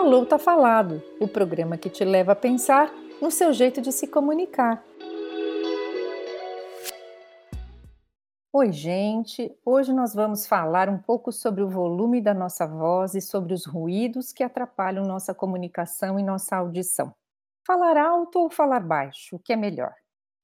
Falou Tá Falado, o programa que te leva a pensar no seu jeito de se comunicar. Oi, gente! Hoje nós vamos falar um pouco sobre o volume da nossa voz e sobre os ruídos que atrapalham nossa comunicação e nossa audição. Falar alto ou falar baixo, o que é melhor?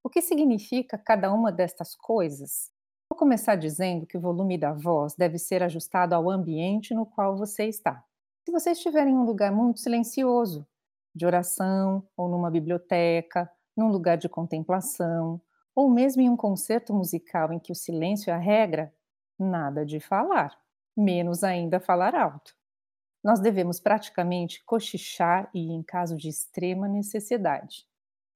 O que significa cada uma destas coisas? Vou começar dizendo que o volume da voz deve ser ajustado ao ambiente no qual você está. Se você estiver em um lugar muito silencioso, de oração, ou numa biblioteca, num lugar de contemplação, ou mesmo em um concerto musical em que o silêncio é a regra, nada de falar, menos ainda falar alto. Nós devemos praticamente cochichar e em caso de extrema necessidade.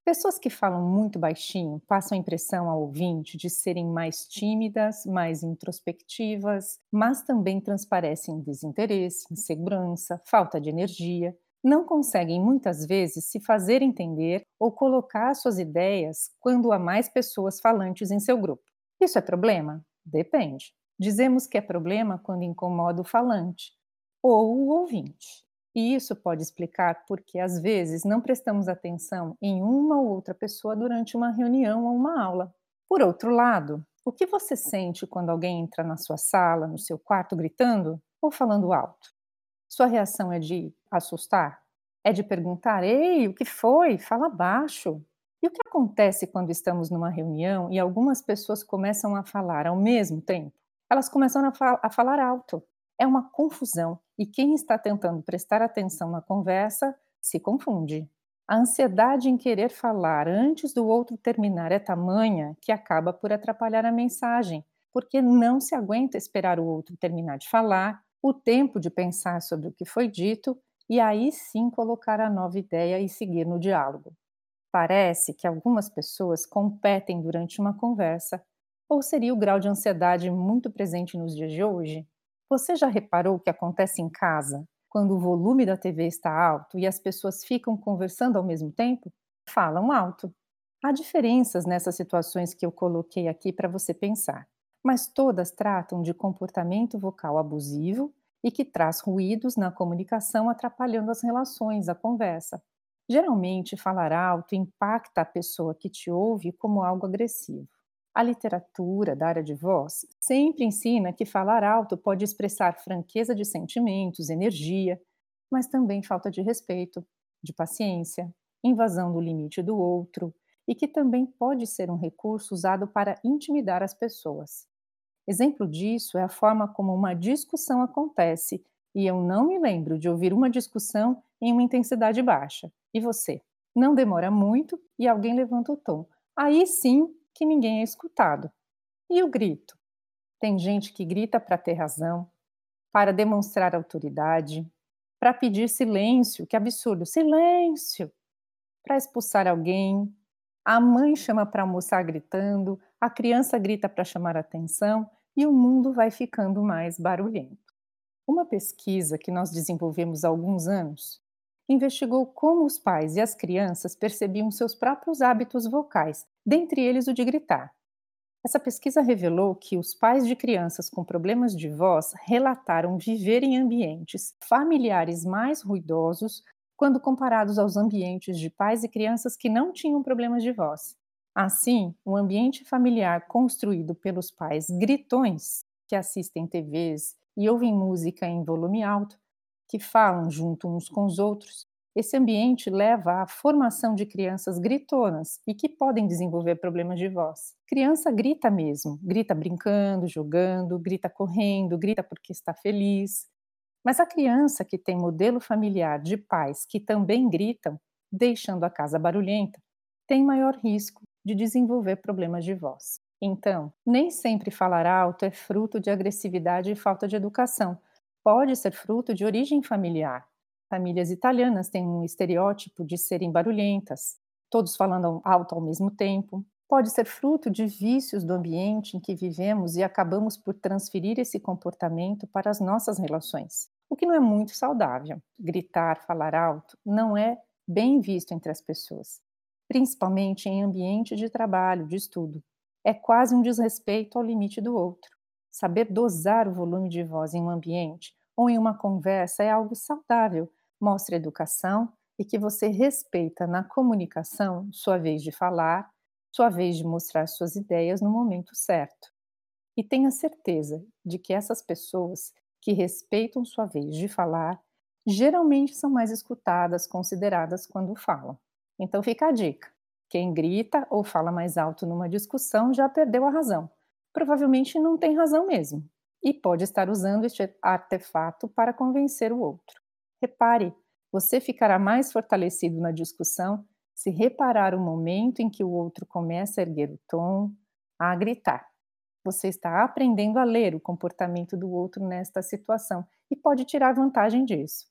Pessoas que falam muito baixinho passam a impressão ao ouvinte de serem mais tímidas, mais introspectivas, mas também transparecem desinteresse, insegurança, falta de energia. Não conseguem muitas vezes se fazer entender ou colocar suas ideias quando há mais pessoas falantes em seu grupo. Isso é problema? Depende. Dizemos que é problema quando incomoda o falante ou o ouvinte. E isso pode explicar porque, às vezes, não prestamos atenção em uma ou outra pessoa durante uma reunião ou uma aula. Por outro lado, o que você sente quando alguém entra na sua sala, no seu quarto, gritando ou falando alto? Sua reação é de assustar? É de perguntar: Ei, o que foi? Fala baixo. E o que acontece quando estamos numa reunião e algumas pessoas começam a falar ao mesmo tempo? Elas começam a, fal a falar alto é uma confusão e quem está tentando prestar atenção na conversa se confunde. A ansiedade em querer falar antes do outro terminar é tamanha que acaba por atrapalhar a mensagem, porque não se aguenta esperar o outro terminar de falar, o tempo de pensar sobre o que foi dito e aí sim colocar a nova ideia e seguir no diálogo. Parece que algumas pessoas competem durante uma conversa, ou seria o grau de ansiedade muito presente nos dias de hoje? Você já reparou o que acontece em casa quando o volume da TV está alto e as pessoas ficam conversando ao mesmo tempo? Falam alto. Há diferenças nessas situações que eu coloquei aqui para você pensar, mas todas tratam de comportamento vocal abusivo e que traz ruídos na comunicação atrapalhando as relações, a conversa. Geralmente, falar alto impacta a pessoa que te ouve como algo agressivo. A literatura da área de voz sempre ensina que falar alto pode expressar franqueza de sentimentos, energia, mas também falta de respeito, de paciência, invasão do limite do outro e que também pode ser um recurso usado para intimidar as pessoas. Exemplo disso é a forma como uma discussão acontece, e eu não me lembro de ouvir uma discussão em uma intensidade baixa. E você? Não demora muito e alguém levanta o tom. Aí sim que ninguém é escutado. E o grito? Tem gente que grita para ter razão, para demonstrar autoridade, para pedir silêncio, que absurdo, silêncio! Para expulsar alguém, a mãe chama para almoçar gritando, a criança grita para chamar atenção e o mundo vai ficando mais barulhento. Uma pesquisa que nós desenvolvemos há alguns anos investigou como os pais e as crianças percebiam seus próprios hábitos vocais, dentre eles o de gritar. Essa pesquisa revelou que os pais de crianças com problemas de voz relataram viver em ambientes familiares mais ruidosos quando comparados aos ambientes de pais e crianças que não tinham problemas de voz. Assim, o ambiente familiar construído pelos pais gritões, que assistem TVs e ouvem música em volume alto, que falam junto uns com os outros, esse ambiente leva à formação de crianças gritonas e que podem desenvolver problemas de voz. Criança grita mesmo, grita brincando, jogando, grita correndo, grita porque está feliz. Mas a criança que tem modelo familiar de pais que também gritam, deixando a casa barulhenta, tem maior risco de desenvolver problemas de voz. Então, nem sempre falar alto é fruto de agressividade e falta de educação, pode ser fruto de origem familiar. Famílias italianas têm um estereótipo de serem barulhentas, todos falando alto ao mesmo tempo. Pode ser fruto de vícios do ambiente em que vivemos e acabamos por transferir esse comportamento para as nossas relações, o que não é muito saudável. Gritar, falar alto não é bem visto entre as pessoas, principalmente em ambiente de trabalho, de estudo. É quase um desrespeito ao limite do outro. Saber dosar o volume de voz em um ambiente ou em uma conversa é algo saudável mostra educação e que você respeita na comunicação sua vez de falar, sua vez de mostrar suas ideias no momento certo. E tenha certeza de que essas pessoas que respeitam sua vez de falar geralmente são mais escutadas, consideradas quando falam. Então fica a dica: quem grita ou fala mais alto numa discussão já perdeu a razão. Provavelmente não tem razão mesmo e pode estar usando este artefato para convencer o outro. Repare, você ficará mais fortalecido na discussão se reparar o momento em que o outro começa a erguer o tom, a gritar. Você está aprendendo a ler o comportamento do outro nesta situação e pode tirar vantagem disso.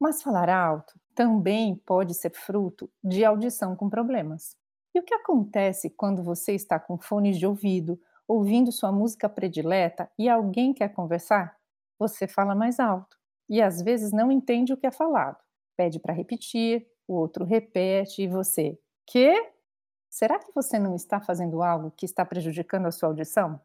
Mas falar alto também pode ser fruto de audição com problemas. E o que acontece quando você está com fones de ouvido, ouvindo sua música predileta e alguém quer conversar? Você fala mais alto e às vezes não entende o que é falado. Pede para repetir, o outro repete e você, que? Será que você não está fazendo algo que está prejudicando a sua audição?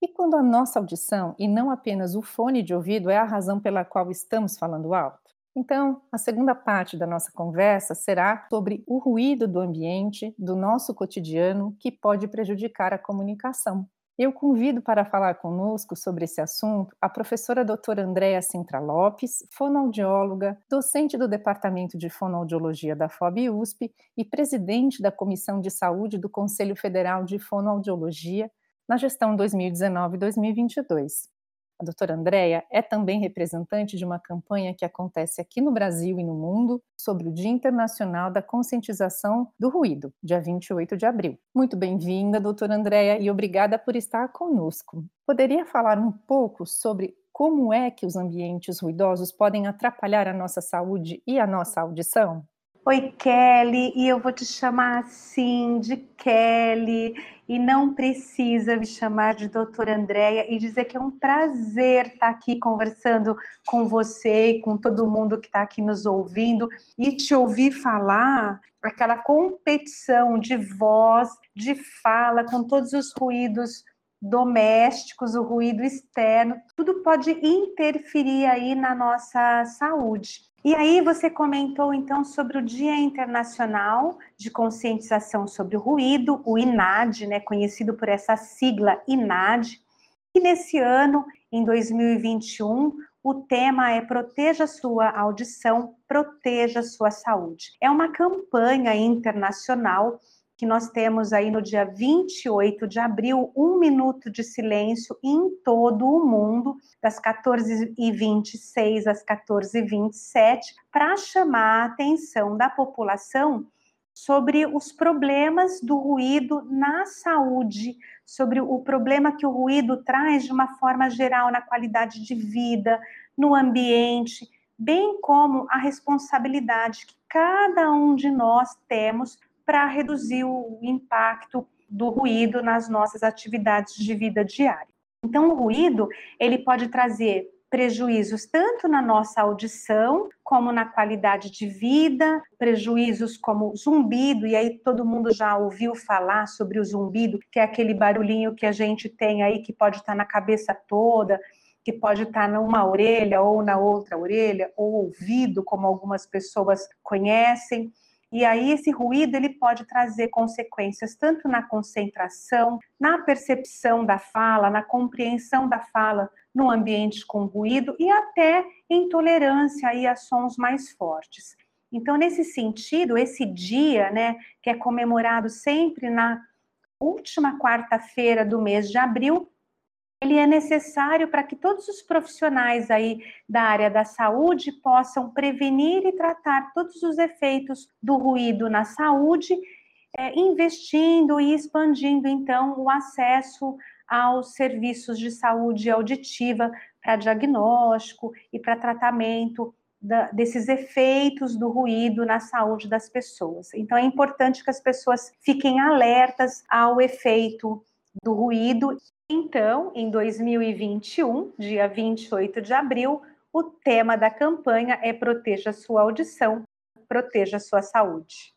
E quando a nossa audição, e não apenas o fone de ouvido, é a razão pela qual estamos falando alto? Então, a segunda parte da nossa conversa será sobre o ruído do ambiente, do nosso cotidiano, que pode prejudicar a comunicação. Eu convido para falar conosco sobre esse assunto a professora doutora Andréa Sintra Lopes, fonoaudióloga, docente do Departamento de Fonoaudiologia da FOB USP e presidente da Comissão de Saúde do Conselho Federal de Fonoaudiologia na gestão 2019-2022. A doutora Andréia é também representante de uma campanha que acontece aqui no Brasil e no mundo sobre o Dia Internacional da Conscientização do Ruído, dia 28 de abril. Muito bem-vinda, doutora Andréia, e obrigada por estar conosco. Poderia falar um pouco sobre como é que os ambientes ruidosos podem atrapalhar a nossa saúde e a nossa audição? Oi, Kelly, e eu vou te chamar assim de Kelly, e não precisa me chamar de doutora Andréia, e dizer que é um prazer estar aqui conversando com você e com todo mundo que está aqui nos ouvindo, e te ouvir falar aquela competição de voz, de fala, com todos os ruídos domésticos, o ruído externo, tudo pode interferir aí na nossa saúde. E aí você comentou então sobre o Dia Internacional de Conscientização sobre o Ruído, o INAD, né, conhecido por essa sigla INAD. E nesse ano, em 2021, o tema é Proteja sua audição, proteja sua saúde. É uma campanha internacional que nós temos aí no dia 28 de abril, um minuto de silêncio em todo o mundo, das 14h26 às 14h27, para chamar a atenção da população sobre os problemas do ruído na saúde, sobre o problema que o ruído traz de uma forma geral na qualidade de vida, no ambiente, bem como a responsabilidade que cada um de nós temos para reduzir o impacto do ruído nas nossas atividades de vida diária. Então, o ruído ele pode trazer prejuízos tanto na nossa audição, como na qualidade de vida, prejuízos como zumbido, e aí todo mundo já ouviu falar sobre o zumbido, que é aquele barulhinho que a gente tem aí que pode estar na cabeça toda, que pode estar numa orelha ou na outra orelha, ou ouvido, como algumas pessoas conhecem. E aí esse ruído ele pode trazer consequências tanto na concentração, na percepção da fala, na compreensão da fala no ambiente com ruído e até intolerância aí a sons mais fortes. Então, nesse sentido, esse dia, né, que é comemorado sempre na última quarta-feira do mês de abril, ele é necessário para que todos os profissionais aí da área da saúde possam prevenir e tratar todos os efeitos do ruído na saúde, é, investindo e expandindo então o acesso aos serviços de saúde auditiva para diagnóstico e para tratamento da, desses efeitos do ruído na saúde das pessoas. Então é importante que as pessoas fiquem alertas ao efeito do ruído então, em 2021, dia 28 de abril, o tema da campanha é Proteja sua audição, proteja sua saúde.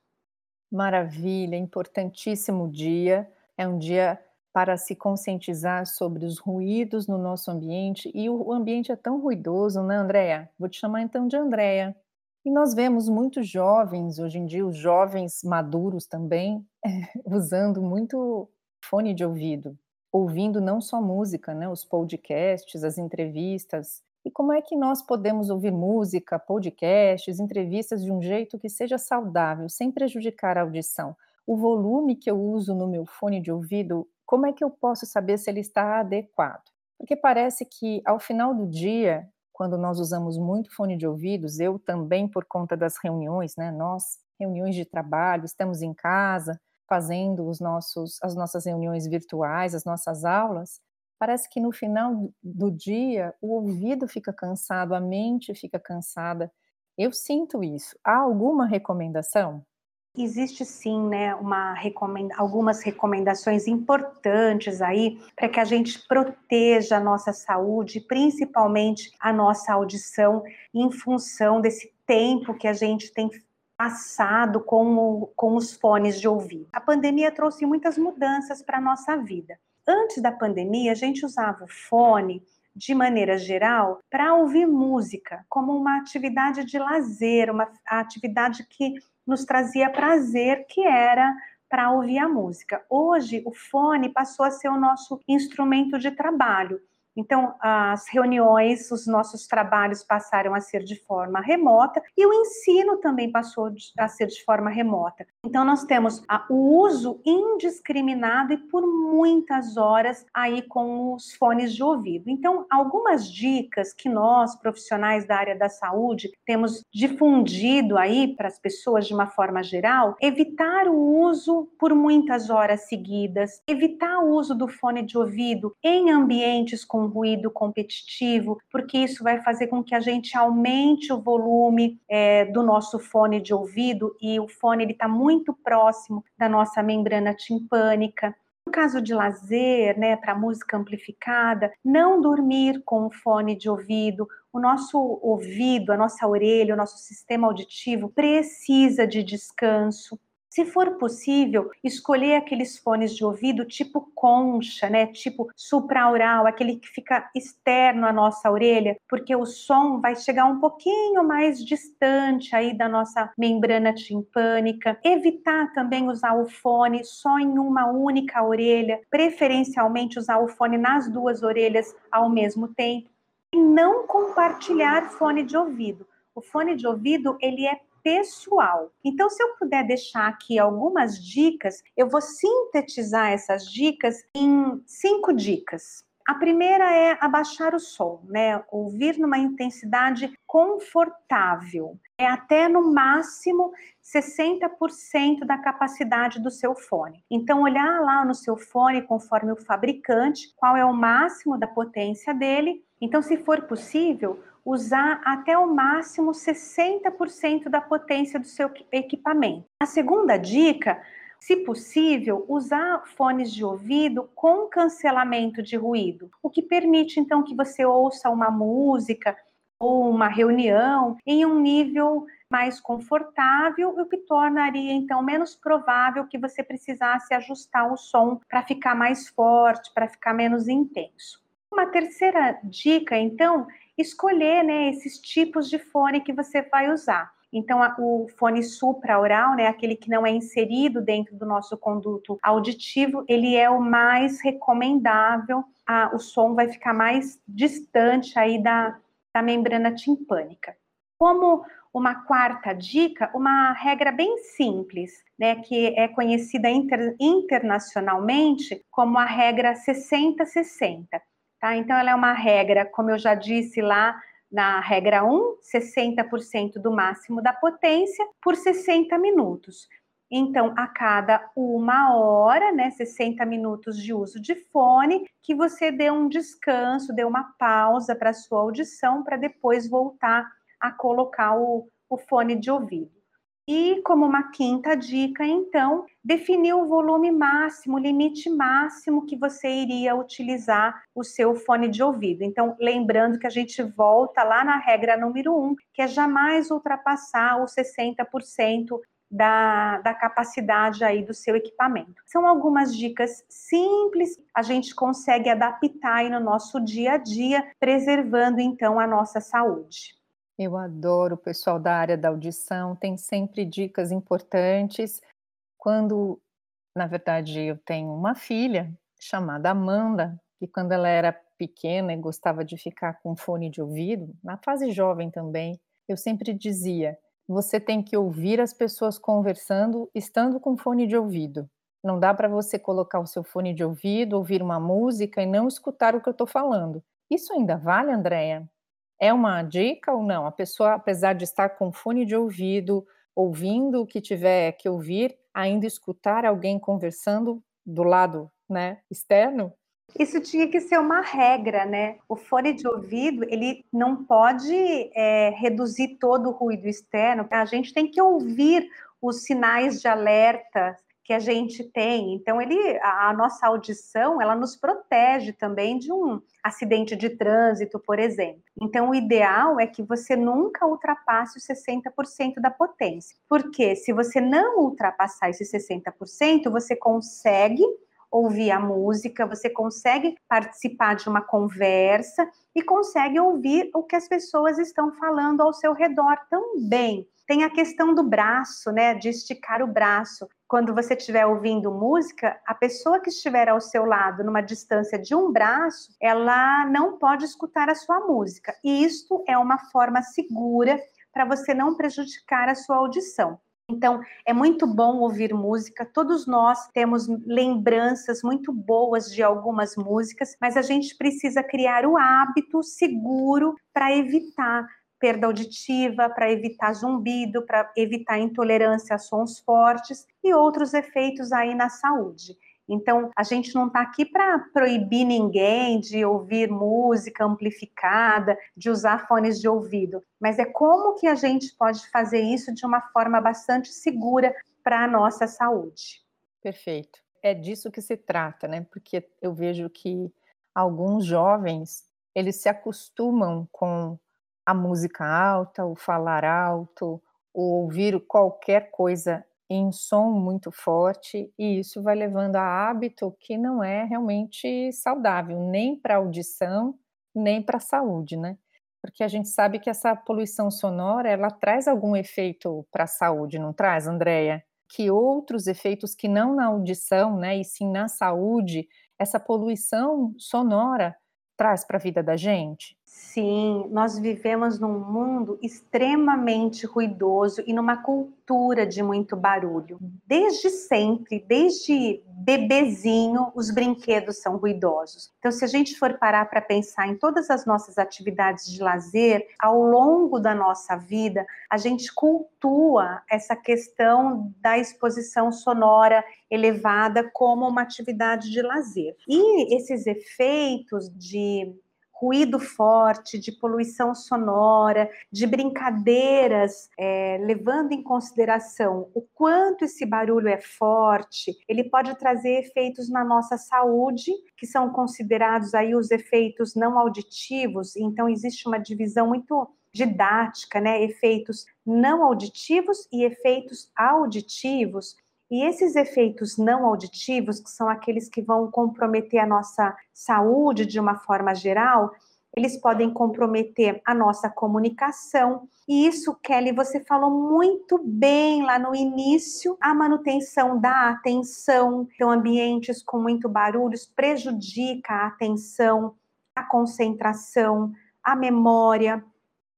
Maravilha, importantíssimo dia. É um dia para se conscientizar sobre os ruídos no nosso ambiente e o ambiente é tão ruidoso, né, Andréia? Vou te chamar então de Andréia. E nós vemos muitos jovens, hoje em dia, os jovens maduros também, usando muito fone de ouvido, ouvindo não só música, né, os podcasts, as entrevistas. E como é que nós podemos ouvir música, podcasts, entrevistas de um jeito que seja saudável, sem prejudicar a audição? O volume que eu uso no meu fone de ouvido, como é que eu posso saber se ele está adequado? Porque parece que ao final do dia, quando nós usamos muito fone de ouvidos, eu também por conta das reuniões, né, nós reuniões de trabalho, estamos em casa, fazendo os nossos, as nossas reuniões virtuais, as nossas aulas, parece que no final do dia o ouvido fica cansado, a mente fica cansada. Eu sinto isso. Há alguma recomendação? Existe sim, né, uma recomenda algumas recomendações importantes aí para que a gente proteja a nossa saúde, principalmente a nossa audição, em função desse tempo que a gente tem passado com, o, com os fones de ouvido. A pandemia trouxe muitas mudanças para a nossa vida. Antes da pandemia, a gente usava o fone de maneira geral, para ouvir música como uma atividade de lazer, uma atividade que nos trazia prazer, que era para ouvir a música. Hoje, o fone passou a ser o nosso instrumento de trabalho. Então, as reuniões, os nossos trabalhos passaram a ser de forma remota e o ensino também passou a ser de forma remota. Então, nós temos o uso indiscriminado e por muitas horas aí com os fones de ouvido. Então, algumas dicas que nós, profissionais da área da saúde, temos difundido aí para as pessoas de uma forma geral, evitar o uso por muitas horas seguidas, evitar o uso do fone de ouvido em ambientes com ruído competitivo, porque isso vai fazer com que a gente aumente o volume é, do nosso fone de ouvido e o fone ele está muito próximo da nossa membrana timpânica. No caso de lazer, né, para música amplificada, não dormir com o fone de ouvido. O nosso ouvido, a nossa orelha, o nosso sistema auditivo precisa de descanso. Se for possível, escolher aqueles fones de ouvido tipo concha, né? Tipo supraural, aquele que fica externo à nossa orelha, porque o som vai chegar um pouquinho mais distante aí da nossa membrana timpânica. Evitar também usar o fone só em uma única orelha, preferencialmente usar o fone nas duas orelhas ao mesmo tempo. E não compartilhar fone de ouvido. O fone de ouvido, ele é pessoal. Então, se eu puder deixar aqui algumas dicas, eu vou sintetizar essas dicas em cinco dicas. A primeira é abaixar o som, né? Ouvir numa intensidade confortável. É até no máximo 60% da capacidade do seu fone. Então, olhar lá no seu fone, conforme o fabricante, qual é o máximo da potência dele. Então, se for possível, usar até o máximo 60% da potência do seu equipamento. A segunda dica, se possível, usar fones de ouvido com cancelamento de ruído, o que permite então que você ouça uma música ou uma reunião em um nível mais confortável, o que tornaria então menos provável que você precisasse ajustar o som para ficar mais forte, para ficar menos intenso. Uma terceira dica, então, escolher né, esses tipos de fone que você vai usar. Então, o fone supraoral, né, aquele que não é inserido dentro do nosso conduto auditivo, ele é o mais recomendável. A, o som vai ficar mais distante aí da, da membrana timpânica. Como uma quarta dica, uma regra bem simples, né, que é conhecida inter, internacionalmente como a regra 60-60. Tá? Então, ela é uma regra, como eu já disse lá na regra 1, 60% do máximo da potência por 60 minutos. Então, a cada uma hora, né, 60 minutos de uso de fone, que você dê um descanso, dê uma pausa para a sua audição, para depois voltar a colocar o, o fone de ouvido. E como uma quinta dica, então, definir o volume máximo, o limite máximo que você iria utilizar o seu fone de ouvido. Então, lembrando que a gente volta lá na regra número um, que é jamais ultrapassar os 60% da, da capacidade aí do seu equipamento. São algumas dicas simples, a gente consegue adaptar aí no nosso dia a dia, preservando então a nossa saúde. Eu adoro o pessoal da área da audição, tem sempre dicas importantes. Quando, na verdade, eu tenho uma filha chamada Amanda, que quando ela era pequena e gostava de ficar com fone de ouvido, na fase jovem também, eu sempre dizia: você tem que ouvir as pessoas conversando estando com fone de ouvido. Não dá para você colocar o seu fone de ouvido, ouvir uma música e não escutar o que eu estou falando. Isso ainda vale, Andréia? É uma dica ou não? A pessoa, apesar de estar com fone de ouvido, ouvindo o que tiver que ouvir, ainda escutar alguém conversando do lado, né, externo? Isso tinha que ser uma regra, né? O fone de ouvido, ele não pode é, reduzir todo o ruído externo. A gente tem que ouvir os sinais de alerta que a gente tem. Então, ele, a, a, nossa audição, ela nos protege também de um acidente de trânsito, por exemplo. Então, o ideal é que você nunca ultrapasse os 60% da potência. Porque se você não ultrapassar esses 60%, você consegue ouvir a música, você consegue participar de uma conversa e consegue ouvir o que as pessoas estão falando ao seu redor também. Tem a questão do braço, né, de esticar o braço. Quando você estiver ouvindo música, a pessoa que estiver ao seu lado, numa distância de um braço, ela não pode escutar a sua música. E isto é uma forma segura para você não prejudicar a sua audição. Então, é muito bom ouvir música. Todos nós temos lembranças muito boas de algumas músicas, mas a gente precisa criar o hábito seguro para evitar perda auditiva, para evitar zumbido, para evitar intolerância a sons fortes e outros efeitos aí na saúde. Então, a gente não está aqui para proibir ninguém de ouvir música amplificada, de usar fones de ouvido, mas é como que a gente pode fazer isso de uma forma bastante segura para a nossa saúde. Perfeito. É disso que se trata, né? Porque eu vejo que alguns jovens, eles se acostumam com a música alta, o falar alto, o ouvir qualquer coisa em som muito forte, e isso vai levando a hábito que não é realmente saudável, nem para a audição, nem para a saúde, né? Porque a gente sabe que essa poluição sonora, ela traz algum efeito para a saúde, não traz, Andréia? Que outros efeitos que não na audição, né, e sim na saúde, essa poluição sonora traz para a vida da gente? Sim, nós vivemos num mundo extremamente ruidoso e numa cultura de muito barulho. Desde sempre, desde bebezinho, os brinquedos são ruidosos. Então, se a gente for parar para pensar em todas as nossas atividades de lazer, ao longo da nossa vida, a gente cultua essa questão da exposição sonora elevada como uma atividade de lazer. E esses efeitos de ruído forte, de poluição sonora, de brincadeiras, é, levando em consideração o quanto esse barulho é forte, ele pode trazer efeitos na nossa saúde, que são considerados aí os efeitos não auditivos. Então existe uma divisão muito didática, né? Efeitos não auditivos e efeitos auditivos. E esses efeitos não auditivos, que são aqueles que vão comprometer a nossa saúde de uma forma geral, eles podem comprometer a nossa comunicação. E isso, Kelly, você falou muito bem lá no início, a manutenção da atenção. Então, ambientes com muito barulhos prejudica a atenção, a concentração, a memória,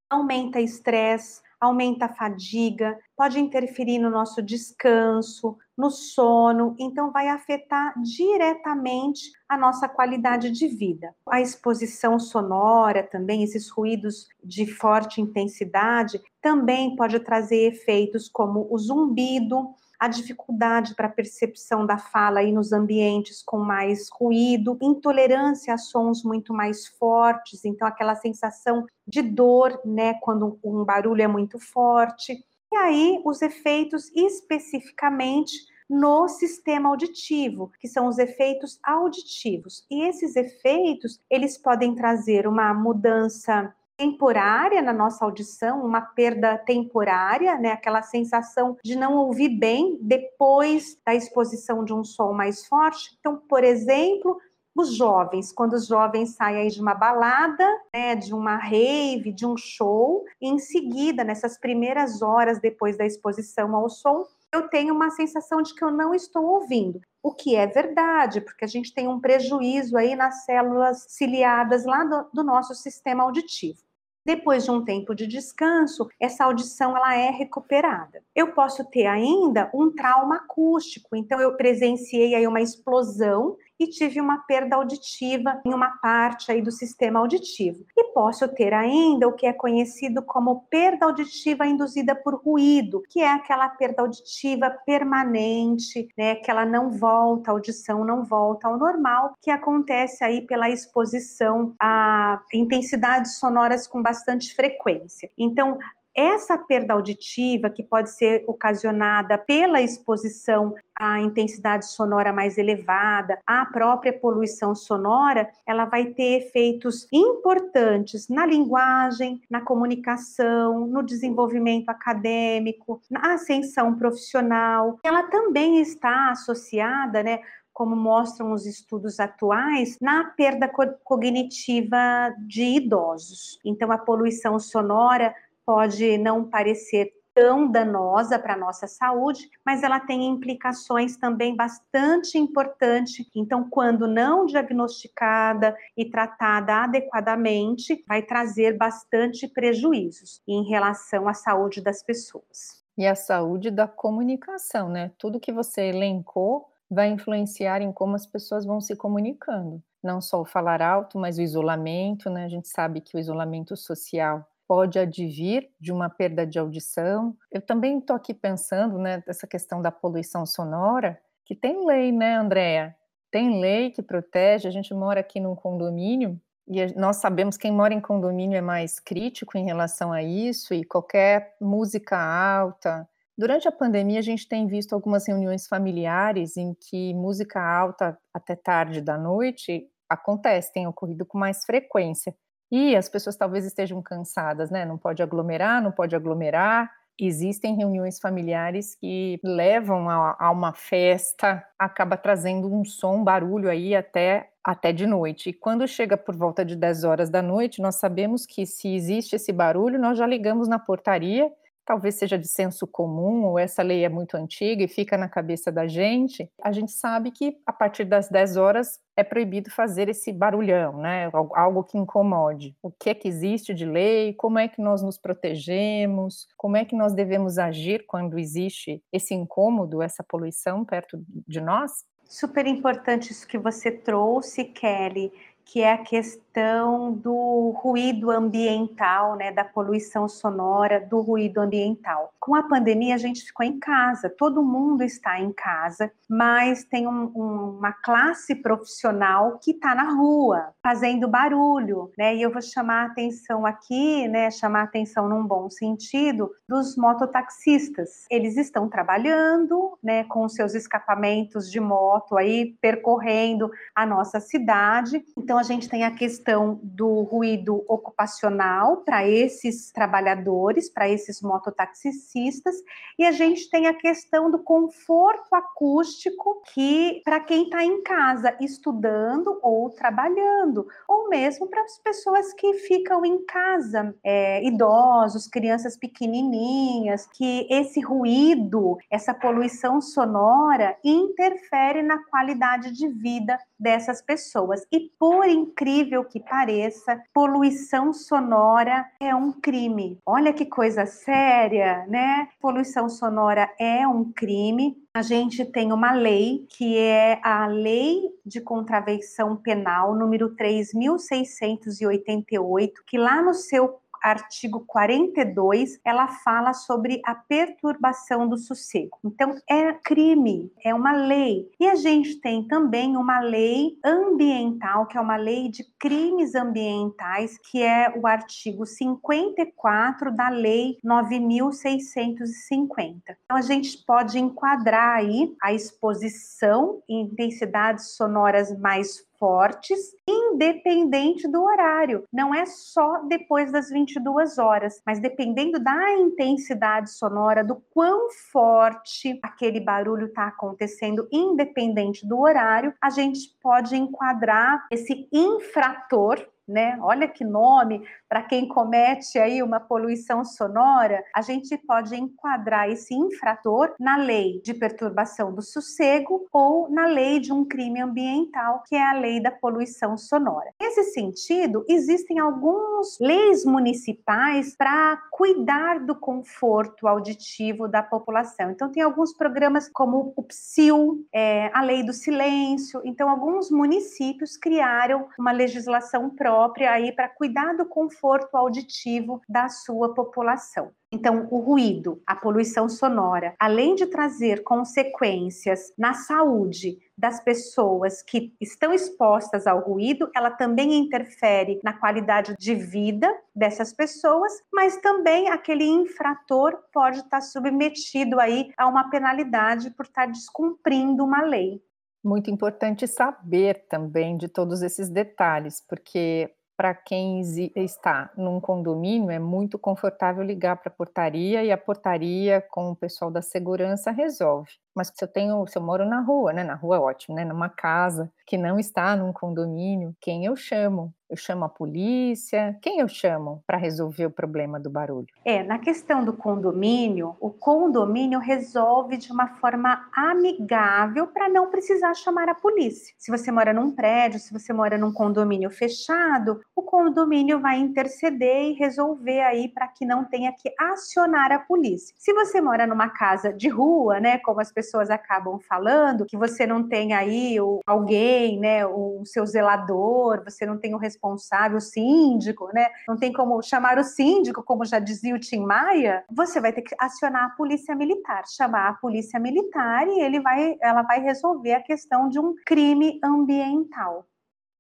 aumenta estresse, aumenta a fadiga, pode interferir no nosso descanso, no sono, então vai afetar diretamente a nossa qualidade de vida. A exposição sonora também, esses ruídos de forte intensidade, também pode trazer efeitos como o zumbido, a dificuldade para percepção da fala aí nos ambientes com mais ruído, intolerância a sons muito mais fortes, então aquela sensação de dor, né, quando um barulho é muito forte. E aí os efeitos especificamente no sistema auditivo, que são os efeitos auditivos. E esses efeitos, eles podem trazer uma mudança temporária na nossa audição, uma perda temporária, né? Aquela sensação de não ouvir bem depois da exposição de um som mais forte. Então, por exemplo, os jovens, quando os jovens saem de uma balada, né, de uma rave, de um show, e em seguida, nessas primeiras horas depois da exposição ao som, eu tenho uma sensação de que eu não estou ouvindo. O que é verdade, porque a gente tem um prejuízo aí nas células ciliadas lá do, do nosso sistema auditivo. Depois de um tempo de descanso, essa audição ela é recuperada. Eu posso ter ainda um trauma acústico, então eu presenciei aí uma explosão e tive uma perda auditiva em uma parte aí do sistema auditivo. E posso ter ainda o que é conhecido como perda auditiva induzida por ruído, que é aquela perda auditiva permanente, né, que ela não volta, a audição não volta ao normal, que acontece aí pela exposição a intensidades sonoras com bastante frequência. Então, essa perda auditiva, que pode ser ocasionada pela exposição à intensidade sonora mais elevada, à própria poluição sonora, ela vai ter efeitos importantes na linguagem, na comunicação, no desenvolvimento acadêmico, na ascensão profissional. Ela também está associada, né, como mostram os estudos atuais, na perda cognitiva de idosos. Então, a poluição sonora pode não parecer tão danosa para a nossa saúde, mas ela tem implicações também bastante importantes. Então, quando não diagnosticada e tratada adequadamente, vai trazer bastante prejuízos em relação à saúde das pessoas. E a saúde da comunicação, né? Tudo que você elencou vai influenciar em como as pessoas vão se comunicando. Não só o falar alto, mas o isolamento, né? A gente sabe que o isolamento social pode advir de uma perda de audição. Eu também estou aqui pensando, né, dessa questão da poluição sonora, que tem lei, né, Andréa? Tem lei que protege. A gente mora aqui num condomínio e nós sabemos quem mora em condomínio é mais crítico em relação a isso e qualquer música alta. Durante a pandemia, a gente tem visto algumas reuniões familiares em que música alta até tarde da noite acontece, tem ocorrido com mais frequência. E as pessoas talvez estejam cansadas, né? Não pode aglomerar, não pode aglomerar. Existem reuniões familiares que levam a, a uma festa, acaba trazendo um som, barulho aí até até de noite. E quando chega por volta de 10 horas da noite, nós sabemos que se existe esse barulho, nós já ligamos na portaria talvez seja de senso comum, ou essa lei é muito antiga e fica na cabeça da gente, a gente sabe que a partir das 10 horas é proibido fazer esse barulhão, né? Algo que incomode. O que é que existe de lei? Como é que nós nos protegemos? Como é que nós devemos agir quando existe esse incômodo, essa poluição perto de nós? Super importante isso que você trouxe, Kelly que é a questão do ruído ambiental, né, da poluição sonora, do ruído ambiental. Com a pandemia, a gente ficou em casa, todo mundo está em casa, mas tem um, um, uma classe profissional que está na rua, fazendo barulho, né, e eu vou chamar a atenção aqui, né, chamar a atenção num bom sentido, dos mototaxistas. Eles estão trabalhando, né, com seus escapamentos de moto aí, percorrendo a nossa cidade, então a gente tem a questão do ruído ocupacional para esses trabalhadores, para esses mototaxistas, e a gente tem a questão do conforto acústico que para quem está em casa estudando ou trabalhando, ou mesmo para as pessoas que ficam em casa, é, idosos, crianças pequenininhas, que esse ruído, essa poluição sonora interfere na qualidade de vida dessas pessoas. E por incrível que pareça, poluição sonora é um crime. Olha que coisa séria, né? Poluição sonora é um crime. A gente tem uma lei que é a Lei de Contravenção Penal número 3688, que lá no seu artigo 42, ela fala sobre a perturbação do sossego. Então, é crime, é uma lei. E a gente tem também uma lei ambiental, que é uma lei de crimes ambientais, que é o artigo 54 da Lei 9650. Então, a gente pode enquadrar aí a exposição em intensidades sonoras mais fortes, independente do horário. Não é só depois das 22 horas, mas dependendo da intensidade sonora, do quão forte aquele barulho está acontecendo, independente do horário, a gente pode enquadrar esse infrator né? Olha que nome para quem comete aí uma poluição sonora, a gente pode enquadrar esse infrator na lei de perturbação do sossego ou na lei de um crime ambiental, que é a lei da poluição sonora. Nesse sentido, existem algumas leis municipais para cuidar do conforto auditivo da população. Então, tem alguns programas como o PSIL, é, a lei do silêncio. Então, alguns municípios criaram uma legislação própria aí para cuidar do conforto auditivo da sua população. Então, o ruído, a poluição sonora, além de trazer consequências na saúde das pessoas que estão expostas ao ruído, ela também interfere na qualidade de vida dessas pessoas, mas também aquele infrator pode estar submetido aí a uma penalidade por estar descumprindo uma lei. Muito importante saber também de todos esses detalhes, porque para quem está num condomínio, é muito confortável ligar para a portaria e a portaria com o pessoal da segurança resolve. Mas se eu tenho, se eu moro na rua, né, na rua é ótimo, né, numa casa que não está num condomínio, quem eu chamo? Eu chamo a polícia? Quem eu chamo para resolver o problema do barulho? É, na questão do condomínio, o condomínio resolve de uma forma amigável para não precisar chamar a polícia. Se você mora num prédio, se você mora num condomínio fechado, o condomínio vai interceder e resolver aí para que não tenha que acionar a polícia. Se você mora numa casa de rua, né, como as pessoas acabam falando, que você não tem aí o, alguém, né, o seu zelador, você não tem o responsável, o síndico, né, não tem como chamar o síndico, como já dizia o Tim Maia, você vai ter que acionar a polícia militar, chamar a polícia militar e ele vai, ela vai resolver a questão de um crime ambiental.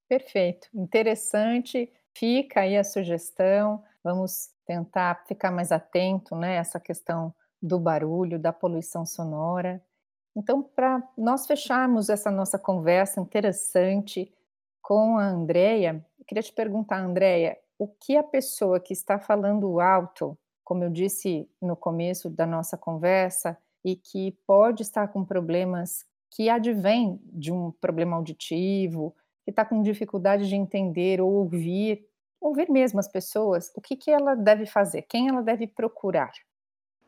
Perfeito, interessante. Fica aí a sugestão. Vamos tentar ficar mais atento, né? Essa questão do barulho, da poluição sonora. Então, para nós fecharmos essa nossa conversa interessante com a Andrea, queria te perguntar, Andrea, o que a pessoa que está falando alto, como eu disse no começo da nossa conversa, e que pode estar com problemas que advêm de um problema auditivo, que está com dificuldade de entender ou ouvir, ouvir mesmo as pessoas, o que, que ela deve fazer? Quem ela deve procurar?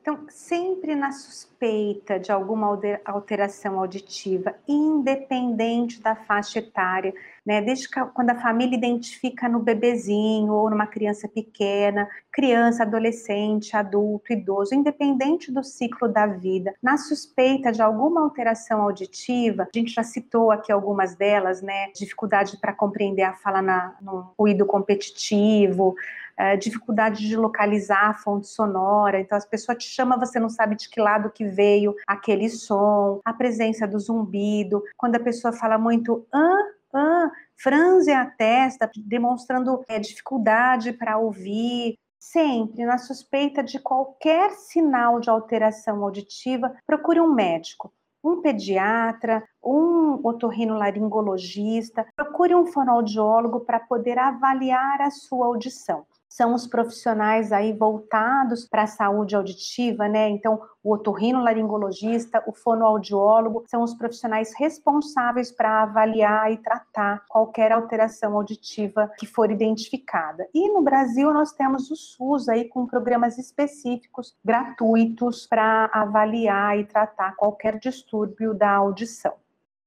Então, sempre na suspeita de alguma alteração auditiva, independente da faixa etária, né? Desde que, quando a família identifica no bebezinho ou numa criança pequena, criança, adolescente, adulto, idoso, independente do ciclo da vida, na suspeita de alguma alteração auditiva, a gente já citou aqui algumas delas, né? Dificuldade para compreender a fala na, no ruído competitivo, é, dificuldade de localizar a fonte sonora, então as pessoas te chamam, você não sabe de que lado que veio aquele som, a presença do zumbido, quando a pessoa fala muito ah, ah, franze a testa, demonstrando é, dificuldade para ouvir, Sempre, na suspeita de qualquer sinal de alteração auditiva, procure um médico, um pediatra, um otorrinolaringologista, procure um fonoaudiólogo para poder avaliar a sua audição são os profissionais aí voltados para a saúde auditiva, né? Então, o otorrinolaringologista, o fonoaudiólogo são os profissionais responsáveis para avaliar e tratar qualquer alteração auditiva que for identificada. E no Brasil nós temos o SUS aí com programas específicos gratuitos para avaliar e tratar qualquer distúrbio da audição.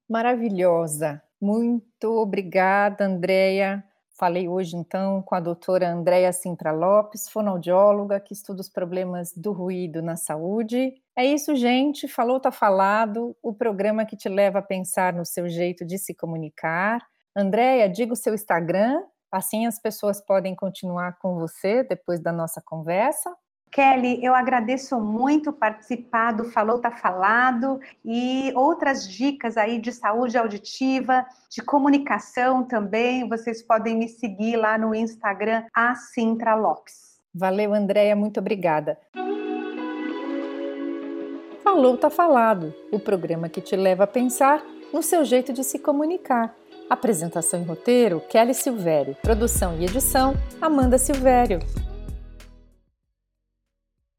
Maravilhosa. Muito obrigada, Andreia Falei hoje, então, com a doutora Andréa Sintra Lopes, fonoaudióloga, que estuda os problemas do ruído na saúde. É isso, gente. Falou, tá falado. O programa que te leva a pensar no seu jeito de se comunicar. Andréia, diga o seu Instagram, assim as pessoas podem continuar com você depois da nossa conversa. Kelly, eu agradeço muito participar do Falou Tá Falado e outras dicas aí de saúde auditiva, de comunicação também. Vocês podem me seguir lá no Instagram, a Sintra Lopes. Valeu, Andréia, muito obrigada. Falou Tá Falado, o programa que te leva a pensar no seu jeito de se comunicar. Apresentação e roteiro: Kelly Silvério. Produção e edição: Amanda Silvério.